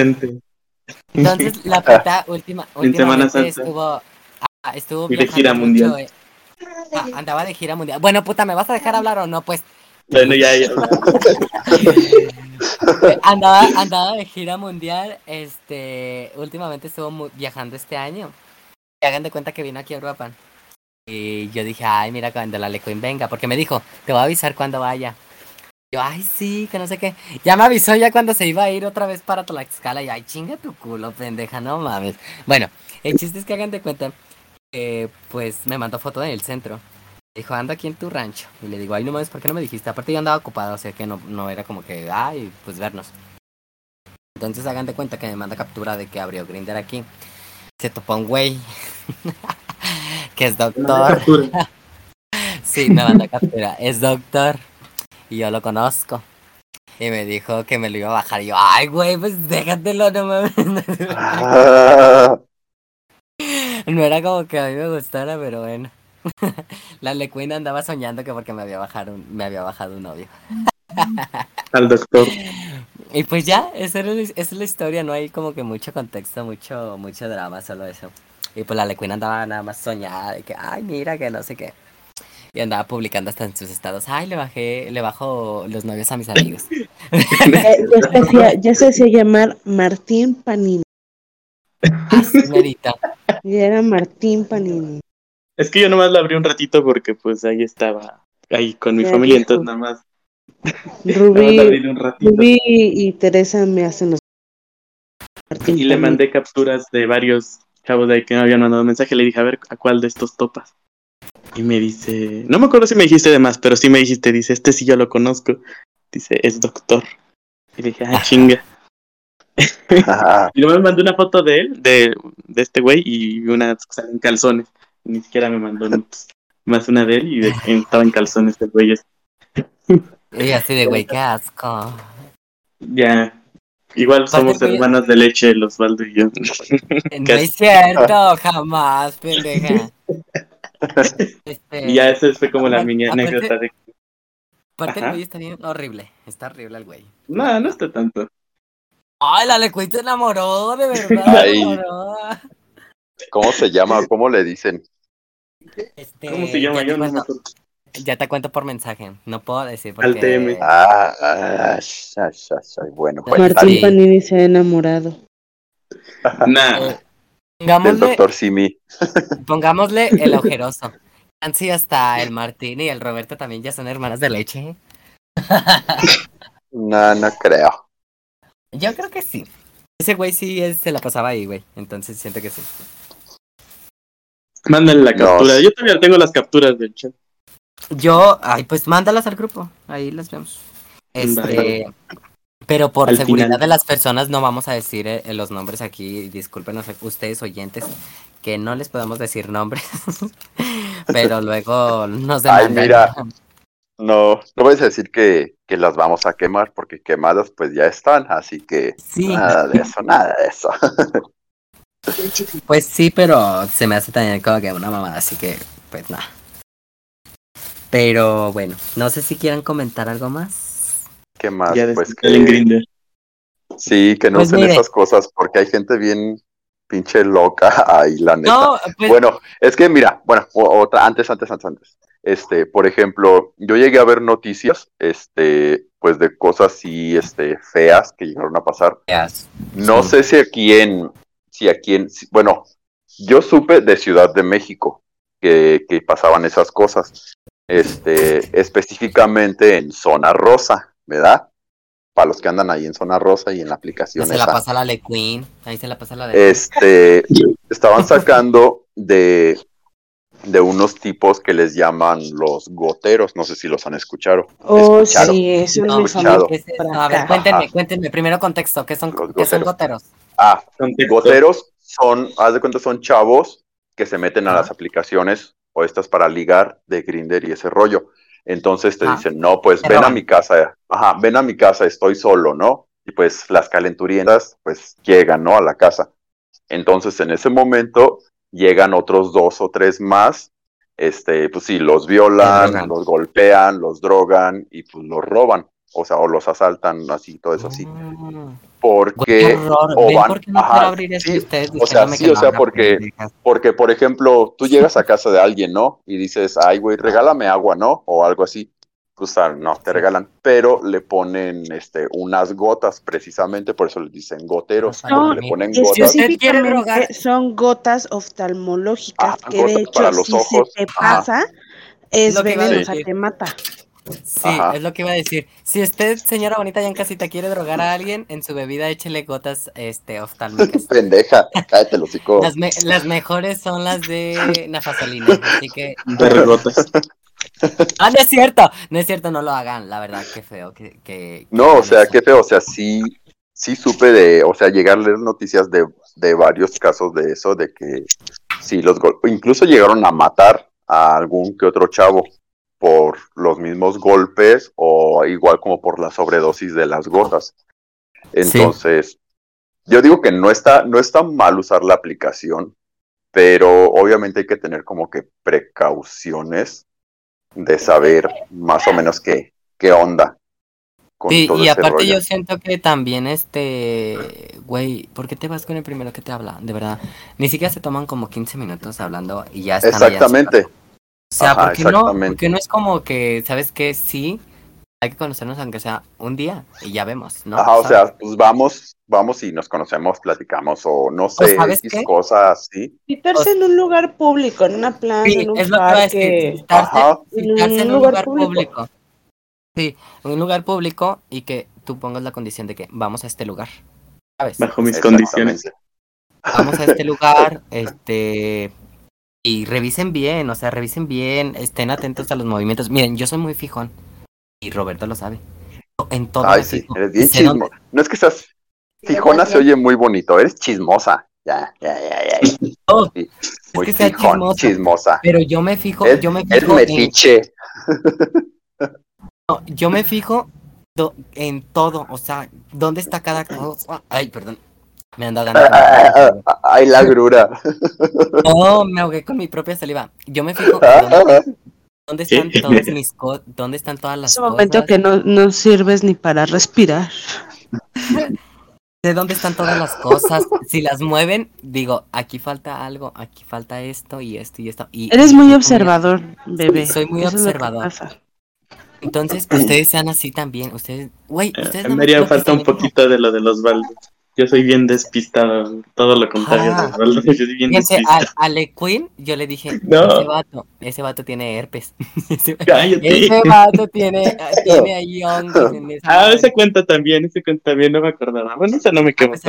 Entonces la puta última, En Semana últimamente Santa. estuvo, ah, estuvo Y de viajando gira mucho, mundial. eh. Ah, andaba de gira mundial. Bueno, puta, ¿me vas a dejar hablar o no? Pues Bueno, ya, ya. eh, andaba, andaba de gira mundial. Este, últimamente estuvo viajando este año. Y hagan de cuenta que vino aquí a Uruapan. Y yo dije, ay, mira cuando la Lecoin venga, porque me dijo, te voy a avisar cuando vaya. Yo, ay, sí, que no sé qué. Ya me avisó ya cuando se iba a ir otra vez para Tlaxcala. Y ay, chinga tu culo, pendeja, no mames. Bueno, el chiste es que hagan de cuenta que, pues, me mandó foto en el centro. Dijo, ando aquí en tu rancho. Y le digo, ay, no mames, ¿por qué no me dijiste? Aparte yo andaba ocupado, o sea que no, no era como que, ay, pues vernos. Entonces hagan de cuenta que me manda captura de que abrió Grinder aquí. Se topó un güey. que es doctor. Sí, me manda captura. Es doctor. Y yo lo conozco. Y me dijo que me lo iba a bajar. Y yo, ay, güey, pues déjatelo, no mames. Ah, No era como que a mí me gustara, pero bueno. La Lequina andaba soñando que porque me había bajado un, me había bajado un novio. Al doctor. Y pues ya, esa, era esa es la historia, no hay como que mucho contexto, mucho, mucho drama, solo eso. Y pues la Lequina andaba nada más soñada de que, ay, mira, que no sé qué. Y andaba publicando hasta en sus estados, ay, le bajé, le bajo los novios a mis amigos. Eh, ya, se hacía, ya se hacía llamar Martín Panini. Así. Y era Martín Panini. Es que yo nomás la abrí un ratito porque pues ahí estaba, ahí con mi familia, dijo. entonces nada más, nada Rubí, un ratito. Rubí y Teresa me hacen los Martín Y le mandé capturas de varios chavos de ahí que me habían mandado mensaje. Le dije, a ver, ¿a cuál de estos topas? Y me dice, no me acuerdo si me dijiste de más, pero sí me dijiste, dice, este sí yo lo conozco. Dice, es doctor. Y le dije, ah, chinga. Y luego me mandó una foto de él, de, de este güey, y una que sale en calzones. Ni siquiera me mandó más una de él y de estaba en calzones el güey. Y así de, güey, qué asco. Ya. Igual somos hermanos de leche, los Osvaldo y yo. No es cierto, jamás, pendeja. Este, Y ya esa fue como la mini anécdota de aparte el güey está bien horrible. Está horrible el güey. No, no está tanto. Ay, la Lecuita enamoró, de verdad. Ay. Enamoró. ¿Cómo se llama? ¿Cómo le dicen? Este, ¿Cómo se llama? Ya Yo te, no me cuento, acuerdo. ya te cuento por mensaje. No puedo decir porque. Al TM. Ah, ah, sha, sha. bueno, pues Martín Sí. Panini se ha enamorado. Nah. Eh, del doctor Simi. pongámosle el ojeroso. Nancy hasta el Martín y el Roberto también ya son hermanas de leche. No, no creo. Yo creo que sí. Ese güey sí es- se la pasaba ahí, güey. Entonces siento que sí. Mándale la captura. Yo todavía tengo las capturas del chat. Yo, ay, pues mándalas al grupo. Ahí las vemos. Este. Vale. Pero por Al seguridad final. de las personas no vamos a decir eh, los nombres aquí. Discúlpenos ustedes oyentes que no les podemos decir nombres. pero luego nos Ay, demandan. mira. No, no vais a decir que, que las vamos a quemar, porque quemadas pues ya están, así que Sí, nada de eso, nada de eso. pues sí, pero se me hace también como que una mamada, así que pues nada. Pero bueno, no sé si quieran comentar algo más. ¿Qué más? Ya Pues que Grindr. sí, que no Pues usen mire. esas cosas, porque hay gente bien pinche loca ahí, la neta. No, pues Bueno, es que mira, bueno, otra, antes, antes, antes, antes. Este, por ejemplo, yo llegué a ver noticias, este, pues de cosas así, este, feas que llegaron a pasar. yes. No Sí. sé si aquí en, si aquí en, si- bueno, yo supe de Ciudad de México que, que pasaban esas cosas, este, específicamente en zona rosa, ¿verdad? Para los que andan ahí en zona rosa y en la aplicación se la esa. pasa la Le Queen. Ahí se la pasa la de Este, estaban sacando de, de unos tipos que les llaman los goteros, no sé si los han escuchado. Oh, Escuchado. sí, eso No, me escuchado. ¿Qué es A ver, cuéntenme, cuéntenme. Primero contexto, ¿qué son, ¿qué son goteros. Ah. Goteros son, haz de cuenta, son chavos que se meten a las aplicaciones o estas para ligar de Grinder y ese rollo. Entonces te dicen, no, pues ven a mi casa, ajá, ven a mi casa, estoy solo, ¿no? Y pues las calenturientas, pues llegan, ¿no? A la casa. Entonces en ese momento llegan otros dos o tres más, este, pues sí, los violan, los golpean, los drogan y pues los roban. O sea, o los asaltan así, todo eso así. Mm. Porque o ¿Ven van- por qué no ajá, quiero abrir esto sí, y ustedes o sea, sí, o sea, porque-? Porque, por ejemplo, tú llegas a casa de alguien, ¿no? Y dices, ay, güey, regálame agua, ¿no? O algo así. Pues ah, no, te regalan, pero le ponen este, unas gotas, precisamente, por eso les dicen goteros, No, porque le ponen gotas. son gotas oftalmológicas Ah, que de hecho para los si ojos. se te Ajá. pasa es Lo que iba a veneno, o sea, te mata. Sí, Ajá. es lo que iba a decir. Si usted, señora bonita, ya en casita quiere drogar a alguien, en su bebida échele gotas este, oftálmicas. Pendeja, cállate los. Las, me- las mejores son las de nafazolina, así que... De regotas. Ah, no es cierto, no es cierto, no lo hagan, la verdad, qué feo que... que- No, o sea, eso. qué feo, o sea, sí, sí supe de, o sea, llegar a leer noticias de, de varios casos de eso, de que sí, los incluso llegaron a matar a algún que otro chavo por los mismos golpes o igual como por la sobredosis de las gotas. Entonces, yo digo que no está, no está mal usar la aplicación, pero obviamente hay que tener como que precauciones de saber más o menos qué, qué onda. con Sí, todo y ese aparte rollo. yo siento que también este, güey, ¿por qué te vas con el primero que te habla? De verdad, ni siquiera se toman como 15 minutos hablando y ya están Exactamente. O sea, Ajá, ¿por qué no? Porque no es como que, ¿sabes qué? Sí, hay que conocernos aunque sea un día y ya vemos, ¿no? Ajá, o ¿Sabes? sea, pues vamos, vamos y nos conocemos, platicamos, o no sé, ¿sabes X qué? cosas así. Citarse en un lugar público, en una plaza, Sí, en un es lo que parque. citarse, Ajá. citarse en En un lugar lugar público. público. Sí, en un lugar público y que tú pongas la condición de que vamos a este lugar, ¿sabes? Bajo mis condiciones. vamos a este lugar, este, y revisen bien, o sea, revisen bien, estén atentos a los movimientos. Miren, yo soy muy fijón, y Roberto lo sabe. En todo Ay, me sí, fijo. eres bien Sé dónde- chismo. No es que seas fijona, se oye muy bonito, eres chismosa. Ya, ya, ya, ya. Sí, es que fijón, chismosa. pero yo me fijo, Es, yo me es fijo en, metiche. no, yo me fijo en todo, o sea, dónde está cada cosa. Ay, perdón. Me anda dando. Ay, la grura. No, me ahogué con mi propia saliva. Yo me fijo dónde, dónde están ¿Qué? todas mis cosas, dónde están todas las Ese momento cosas. que no, no sirves ni para respirar. Sé dónde están todas las cosas. Si las mueven, digo, aquí falta algo, aquí falta esto y esto y esto. Y, Eres muy observador, bebé. soy muy Eso es observador. Entonces, ustedes sean así también. Ustedes, güey, ustedes Eh, más me haría falta un poquito de lo de los baldos. Yo soy bien despistado, todo lo contrario Ah. de. Yo soy bien despistado. a, a Le Queen, yo le dije, No. ese vato, ese vato tiene herpes. ese, Cállate. ese vato tiene, tiene ahí hongos en Ah, ese cuenta también, ese cuenta también, no me acordaba. Bueno, esa no me Ah, quemo pues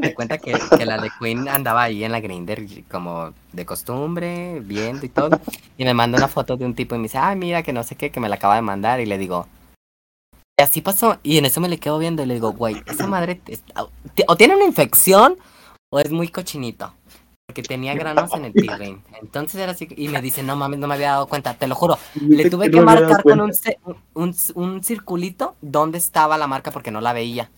de cuenta que, que la de Queen andaba ahí en la Grinder como de costumbre, viendo y todo. Y me manda una foto de un tipo y me dice, ay, mira, que no sé qué, que me la acaba de mandar. Y le digo, y así pasó. Y en eso me le quedo viendo y le digo, güey, esa madre o tiene una infección o es muy cochinito. Porque tenía granos en el pirrín. Entonces era así. Y me dice, no mames, no me había dado cuenta, te lo juro. Le tuve que No marcar con un, un, un circulito dónde estaba la marca porque no la veía.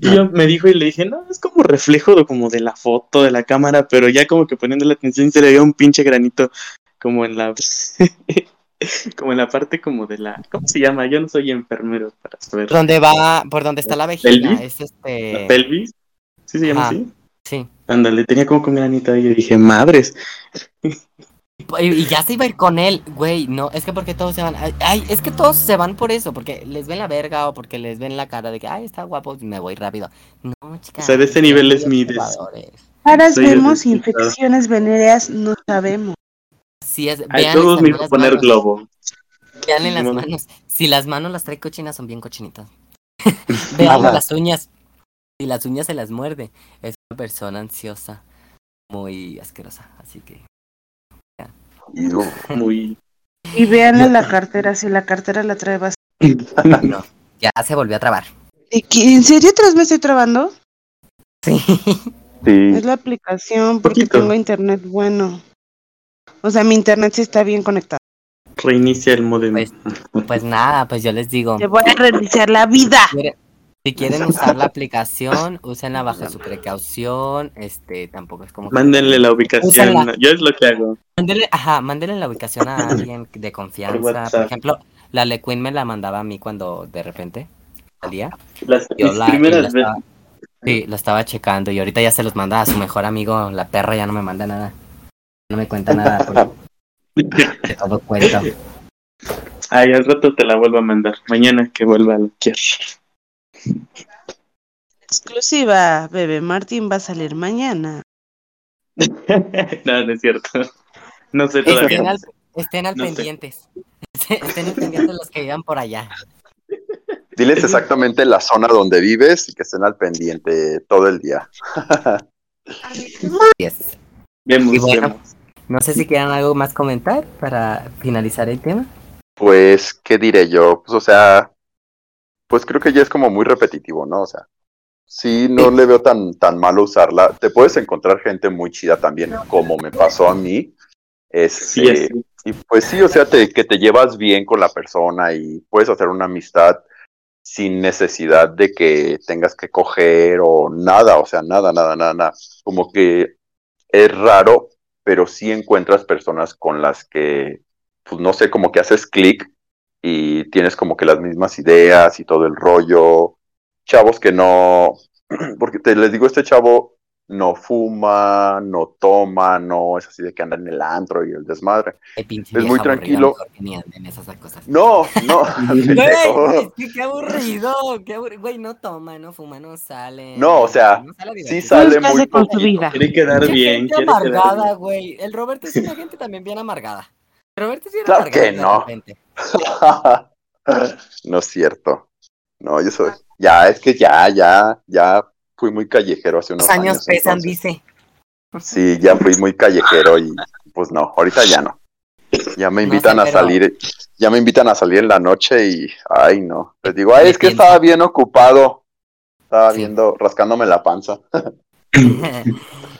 Y yo me dijo y le dije, no, es como reflejo de, como de la foto, de la cámara, pero ya como que poniendo la atención se le veía un pinche granito como en la como en la parte como de la ¿cómo se llama? Yo no soy enfermero para saber. Donde va, por donde está la vejiga, ¿Pelvis? es este. ¿La pelvis? ¿Sí se llama así? Sí. Ándale, tenía como con granito ahí y yo dije, madres. Y, ya se iba a ir con él, güey. No, es que porque todos se van. Ay, es que todos se van por eso, porque les ven la verga o porque les ven la cara de que, ay, está guapo y me voy rápido. No, chicas. O sea, de ese son nivel es mi des- observadores. Caras Soy vemos, infecciones venéreas no sabemos. Es. Ay, Vean todos me a poner manos. globo. Vean en las manos. Si las manos las trae cochinas, son bien cochinitas. Vean Ajá. las uñas. Si las uñas se las muerde, es una persona ansiosa, muy asquerosa. Así que. Muy. Y véanle la cartera, si la cartera la trae bastante. No, ya se volvió a trabar. ¿Y qué- ¿En serio otra vez me estoy trabando? Sí. sí. Es la aplicación porque Poquito. tengo internet bueno. O sea, mi internet sí está bien conectado. Reinicia el modem. Pues, pues nada, pues yo les digo. Te voy a reiniciar la vida. Si quieren usar la aplicación, úsenla bajo su precaución. Este, tampoco es como. que- Mándenle la ubicación. Úsenla. Yo es lo que hago. Mándenle, ajá, mándenle la ubicación a alguien de confianza. Por, ejemplo, la LeQueen me la mandaba a mí cuando de repente salía. Las Yo la, primeras la veces. sí, lo estaba checando y ahorita ya se los manda a su mejor amigo. La perra ya no me manda nada. No me cuenta nada. porque de todo cuento. Ay, al rato te la vuelvo a mandar. Mañana que vuelva a loquear. Exclusiva, bebé Martín va a salir mañana. no, no es cierto. No sé todavía. Estén al, estén al No sé. pendientes. Estén al pendientes los que vivan por allá. Diles exactamente la zona donde vives y que estén al pendiente todo el día. Yes. Vemos, Y bueno. vemos. No sé si quieran algo más comentar para finalizar el tema. Pues, ¿qué diré yo? Pues, o sea, pues creo que ya es como muy repetitivo, ¿no? O sea, sí, no Sí. le veo tan, tan malo usarla. Te puedes encontrar gente muy chida también, como me pasó a mí. Sí, Este, así. y pues sí, o sea, te, que te llevas bien con la persona y puedes hacer una amistad sin necesidad de que tengas que coger o nada, o sea, nada, nada, nada, nada. Como que es raro, pero sí encuentras personas con las que, pues no sé, como que haces clic y tienes como que las mismas ideas y todo el rollo. Chavos que no, porque te les digo, este chavo no fuma, no toma, no es así de que anda en el antro y el desmadre. Es muy tranquilo. esas cosas. No, no. Güey, es que qué aburrido, qué aburrido. Güey, no toma, no fuma, no sale. No, o sea, no sale sí sale muy con su vida. Quiere quedar bien, gente quiere quedar amargada, bien. güey. El Roberto es una gente también bien amargada. Roberto sí era Claro amargado que no. no es cierto. No, yo soy. Ya, es que ya, ya, ya fui muy callejero hace unos Los años años. pesan, entonces. dice. Sí, ya fui muy callejero y pues no, ahorita ya no. Ya me No invitan sé, a salir, ya me invitan a salir en la noche y, ay no, les digo, ay, es que estaba bien ocupado, estaba Sí. viendo, rascándome la panza.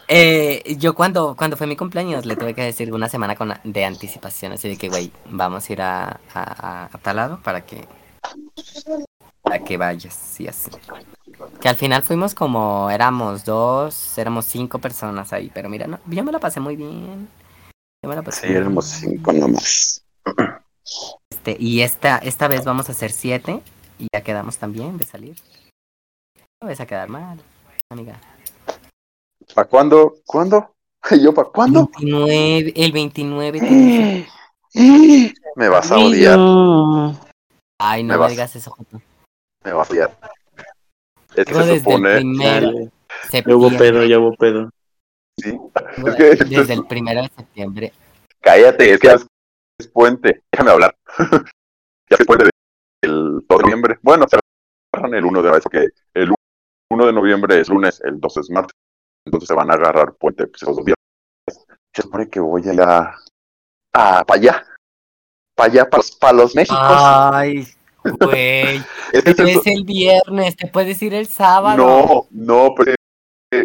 Eh, yo cuando, cuando fue mi cumpleaños le tuve que decir una semana con, de anticipación, así de que, güey, vamos a ir a, a, a- a tal lado para que, para que vayas y así. Que al final fuimos como, éramos dos, éramos cinco personas ahí, pero mira, no, yo me la pasé muy bien. Yo me la pasé Sí, muy éramos bien. cinco nomás. Este, y esta, esta vez vamos a hacer siete y ya quedamos también de salir. No vas a quedar mal, amiga. ¿Para cuándo? ¿Cuándo? ¿Y yo para cuándo? 29, el 29 te dije. Me vas a odiar. Ay, no Me me, vas- digas eso, Joto. me vas a odiar. Es que se desde el supone, primero Dale, de Ya hubo septiembre. pedo, ya hubo pedo. sí, güey, es que- Desde el primero de septiembre. cállate, es que es puente, déjame hablar. ya es puente del 2 de noviembre. Bueno, cerran el 1 de marzo, que el 1 de noviembre es lunes, el 2 es martes. Entonces se van a agarrar puente pues, esos dos días. Se supone que voy a ir a, a para allá. Para allá, para los, pa' los Méxicos. Ay, güey. es el viernes, te puedes ir el sábado. no, no, pero eh,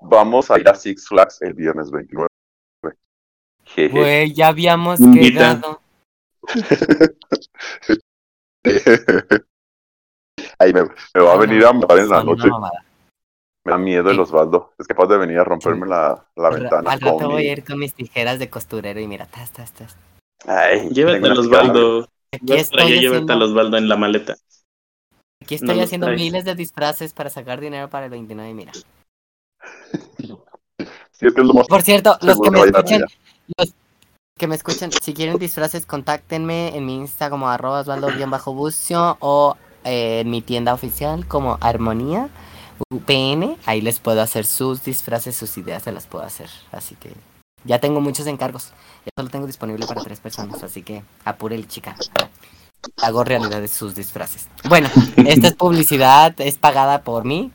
vamos a ir a Six Flags el viernes 29. Jeje. Güey, ya habíamos Invita. quedado. Ahí me, me va a venir a matar en la noche. Me da miedo el Sí. Osvaldo. Es capaz de venir a romperme la, la ventana. Al rato voy a ir con mis tijeras de costurero y mira, tas, tas, tas. Ay, Llévate. Osvaldo. Aquí estoy llévate a haciendo, Osvaldo en la maleta. aquí estoy los haciendo miles de disfraces para sacar dinero para el 29, mira. Sí, es que es lo más Por cierto, los que me escuchan, los que me escuchan, si quieren disfraces, contáctenme en mi Insta como arroba osvaldo-bucio o eh, en mi tienda oficial como Armonía UPN. Ahí les puedo hacer sus disfraces, sus ideas se las puedo hacer. Así que ya tengo muchos encargos. Ya solo tengo disponible para tres personas, así que apúrele, chica. Hago realidad de sus disfraces. Bueno, esta es publicidad, es pagada por mí.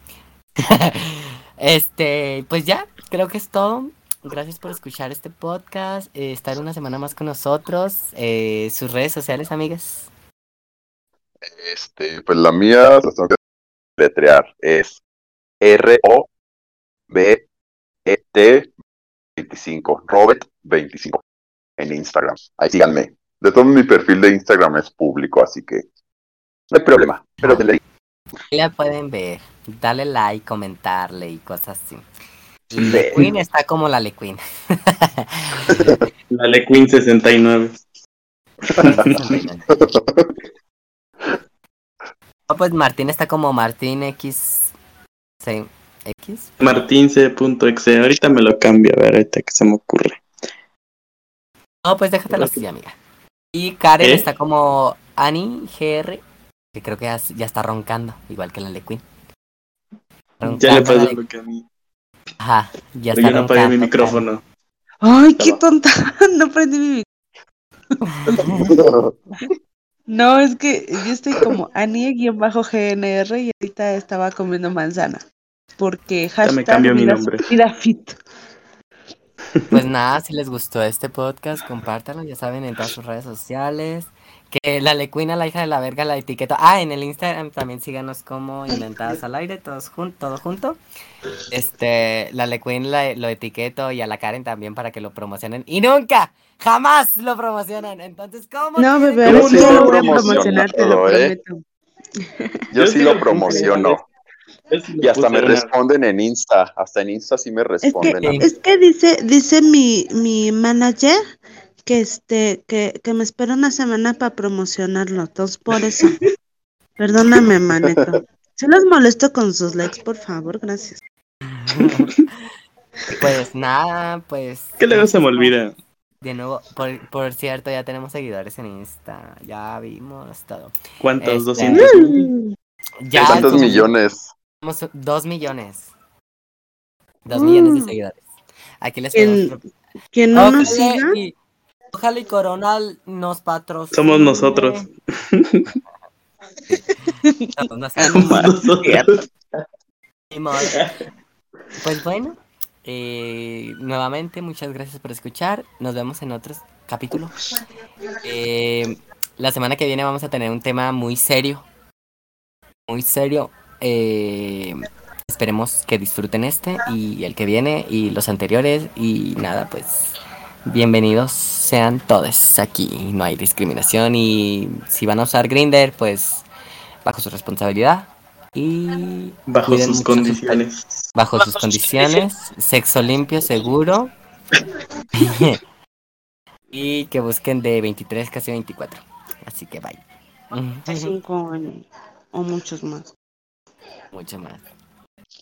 este, pues ya, creo que es todo. Gracias por escuchar este podcast, eh, estar una semana más con nosotros. Eh, sus redes sociales, amigas. Este, pues la mía, las tengo que es R-O-B-E-T 25, Robert 25 en Instagram. Ahí síganme. De todo mi perfil de Instagram es público, así que no hay problema. Pero te leí. Ahí la pueden ver, darle like, comentarle y cosas así. Le Queen está como la Le Queen. La Le Queen 69. No, pues Martín está como Martín X. sí, X. Martince.exe. Ahorita me lo cambio, a ver, ahorita que se me ocurre. No, pues déjatelo así, amiga. Y Karen ¿Eh? está como Annie GR, que creo que ya, ya está roncando, igual que la Le Queen. Ya le pasó lo que a mí. Ajá, ya Pero está yo no apagué mi micrófono. Ay, qué tonta. No prendí mi micrófono. No, es que yo estoy como Anie-GNR y ahorita estaba comiendo manzana. Porque Ya me hashtag mi nombre. vida fit. Pues nada, si les gustó este podcast, compártanlo, ya saben, en todas sus redes sociales. Que la lecuina, la hija de la verga, la etiqueta. Ah, en el Instagram también síganos como Inventadas al Aire, todos jun todo junto. Este, la lecuin la- lo etiqueto y a la Karen también para que lo promocionen. Y nunca, jamás lo promocionan. Entonces, ¿cómo? No, bebé, ya promocionar, te lo todo, ¿eh? prometo. Yo sí lo promociono. Y hasta me responden en Insta. Hasta en Insta sí me Es que, responden. a mí. es que dice, dice mi, mi manager que este, que, que me espero una semana para promocionarlo, entonces por eso. Perdóname, manito. Si los molesto con sus likes, por favor, gracias. Pues nada, pues. ¿Qué luego se me olvida? De nuevo, por, por cierto, ya tenemos seguidores en Insta. Ya vimos todo. ¿Cuántos? Este, ¿200? Ya ¿Cuántos millones? Somos dos millones. Dos millones de Mm. seguidores. Aquí les ¿Quién, podemos quien no nos siga, y, ojalá y Coronal nos patrocine. Somos nosotros. Modo. Pues bueno, eh, nuevamente muchas gracias por escuchar. Nos vemos en otro capítulo. Eh, la semana que viene vamos a tener un tema muy serio. Muy serio. Eh, esperemos que disfruten este y el que viene y los anteriores. Y nada, pues bienvenidos sean todos aquí. No hay discriminación y si van a usar Grinder, pues bajo su responsabilidad. Y Bajo sus condiciones. bajo sus condiciones, sexo limpio, seguro. y que busquen de 23, casi 24. Así que bye. cinco años o muchos más. Mucho más.